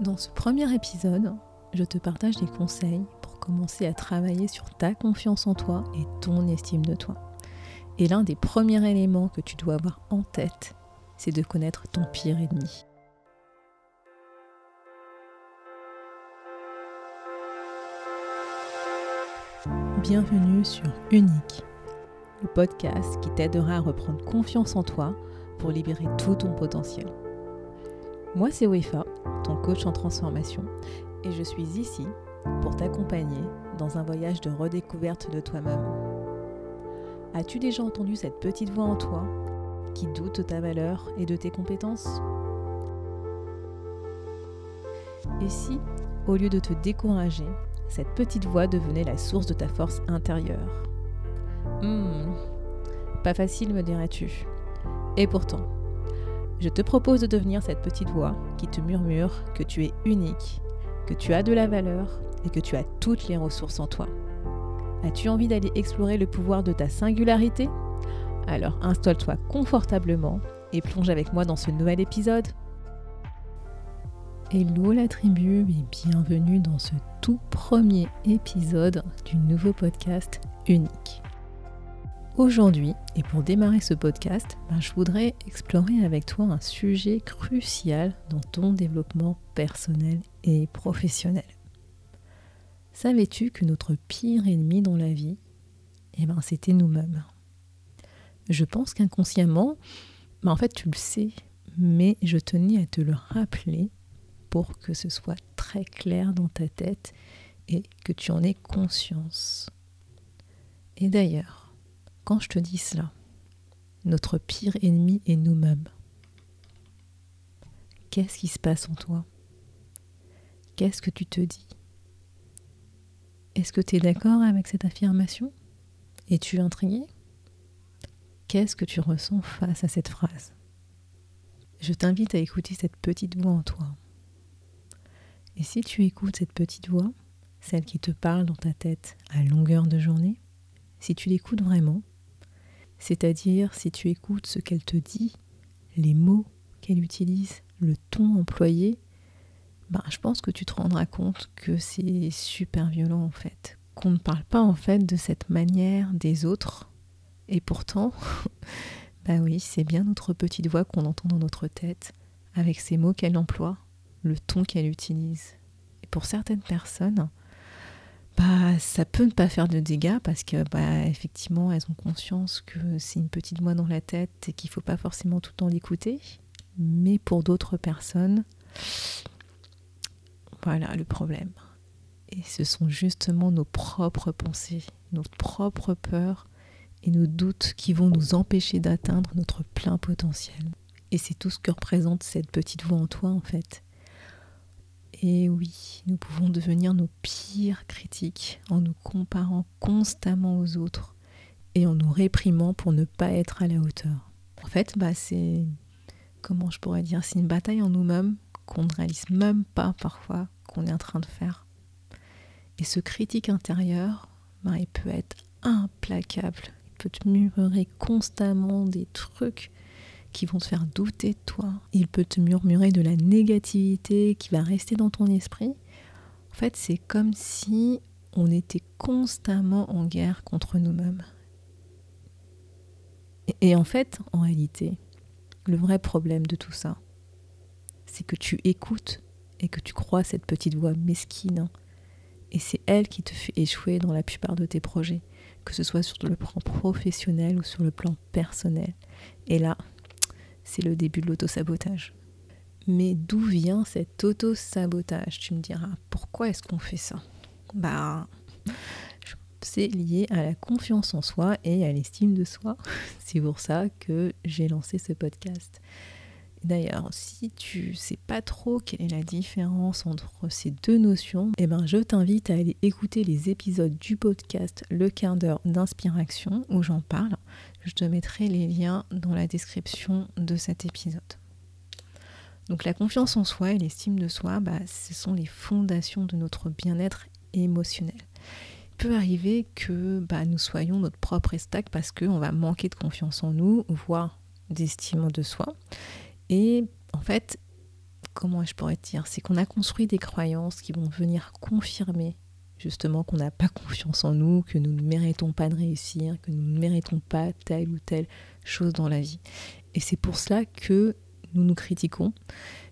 Dans ce premier épisode, je te partage des conseils pour commencer à travailler sur ta confiance en toi et ton estime de toi. Et l'un des premiers éléments que tu dois avoir en tête, c'est de connaître ton pire ennemi. Bienvenue sur Unique, le podcast qui t'aidera à reprendre confiance en toi pour libérer tout ton potentiel. Moi, c'est Wefa, ton coach en transformation, et je suis ici pour t'accompagner dans un voyage de redécouverte de toi-même. As-tu déjà entendu cette petite voix en toi qui doute de ta valeur et de tes compétences? Et si, au lieu de te décourager, cette petite voix devenait la source de ta force intérieure? Hmm, pas facile me dirais-tu. Et pourtant, je te propose de devenir cette petite voix qui te murmure que tu es unique, que tu as de la valeur et que tu as toutes les ressources en toi. As-tu envie d'aller explorer le pouvoir de ta singularité? Alors installe-toi confortablement et plonge avec moi dans ce nouvel épisode. Hello la tribu et bienvenue dans ce tout premier épisode du nouveau podcast Unique. Aujourd'hui, et pour démarrer ce podcast, ben, je voudrais explorer avec toi un sujet crucial dans ton développement personnel et professionnel. Savais-tu que notre pire ennemi dans la vie, eh ben, c'était nous-mêmes? Je pense qu'inconsciemment, ben, en fait tu le sais, mais je tenais à te le rappeler pour que ce soit très clair dans ta tête et que tu en aies conscience. Et d'ailleurs, quand je te dis cela, notre pire ennemi est nous-mêmes. Qu'est-ce qui se passe en toi? Qu'est-ce que tu te dis? Est-ce que tu es d'accord avec cette affirmation? Es-tu intrigué? Qu'est-ce que tu ressens face à cette phrase? Je t'invite à écouter cette petite voix en toi. Et si tu écoutes cette petite voix, celle qui te parle dans ta tête à longueur de journée, si tu l'écoutes vraiment, c'est-à-dire si tu écoutes ce qu'elle te dit, les mots qu'elle utilise, le ton employé, ben, je pense que tu te rendras compte que c'est super violent en fait. Qu'on ne parle pas en fait de cette manière des autres. Et pourtant, bah oui, c'est bien notre petite voix qu'on entend dans notre tête, avec ces mots qu'elle emploie, le ton qu'elle utilise. Et pour certaines personnes, bah, ça peut ne pas faire de dégâts parce que bah, effectivement elles ont conscience que c'est une petite voix dans la tête et qu'il faut pas forcément tout le temps l'écouter. Mais pour d'autres personnes, voilà le problème. Et ce sont justement nos propres pensées, notre propre peur et nos doutes qui vont nous empêcher d'atteindre notre plein potentiel. Et c'est tout ce que représente cette petite voix en toi en fait. Et oui, nous pouvons devenir nos pires critiques en nous comparant constamment aux autres et en nous réprimant pour ne pas être à la hauteur. En fait, bah, c'est, comment je pourrais dire, c'est une bataille en nous-mêmes qu'on ne réalise même pas parfois qu'on est en train de faire. Et ce critique intérieur, bah, il peut être implacable. Il peut te murmurer constamment des trucs qui vont te faire douter de toi. Il peut te murmurer de la négativité qui va rester dans ton esprit. En fait, c'est comme si on était constamment en guerre contre nous-mêmes. Et, en fait, en réalité, le vrai problème de tout ça, c'est que tu écoutes et que tu crois cette petite voix mesquine. Et c'est elle qui te fait échouer dans la plupart de tes projets, que ce soit sur le plan professionnel ou sur le plan personnel. Et là, c'est le début de l'autosabotage. Mais d'où vient cet auto-sabotage Tu me diras, pourquoi est-ce qu'on fait ça? Bah, c'est lié à la confiance en soi et à l'estime de soi. C'est pour ça que j'ai lancé ce podcast. D'ailleurs, si tu sais pas trop quelle est la différence entre ces deux notions, eh ben, je t'invite à aller écouter les épisodes du podcast Le quart d'heure d'inspiration où j'en parle. Je te mettrai les liens dans la description de cet épisode. Donc la confiance en soi et l'estime de soi, bah, ce sont les fondations de notre bien-être émotionnel. Il peut arriver que bah, nous soyons notre propre estac parce qu'on va manquer de confiance en nous, voire d'estime de soi. Et en fait, comment je pourrais dire C'est qu'on a construit des croyances qui vont venir confirmer justement qu'on n'a pas confiance en nous, que nous ne méritons pas de réussir, que nous ne méritons pas telle ou telle chose dans la vie. Et c'est pour cela que nous nous critiquons,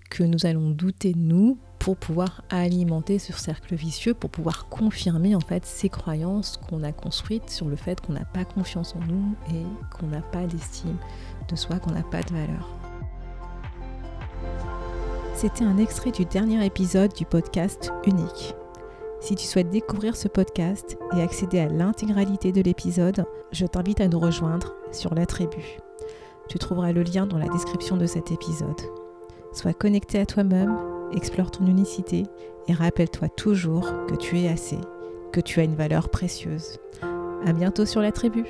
que nous allons douter de nous pour pouvoir alimenter ce cercle vicieux, pour pouvoir confirmer en fait ces croyances qu'on a construites sur le fait qu'on n'a pas confiance en nous et qu'on n'a pas d'estime de soi, qu'on n'a pas de valeur. C'était un extrait du dernier épisode du podcast Unique. Si tu souhaites découvrir ce podcast et accéder à l'intégralité de l'épisode, je t'invite à nous rejoindre sur la tribu. Tu trouveras le lien dans la description de cet épisode. Sois connecté à toi-même, explore ton unicité et rappelle-toi toujours que tu es assez, que tu as une valeur précieuse. À bientôt sur la tribu.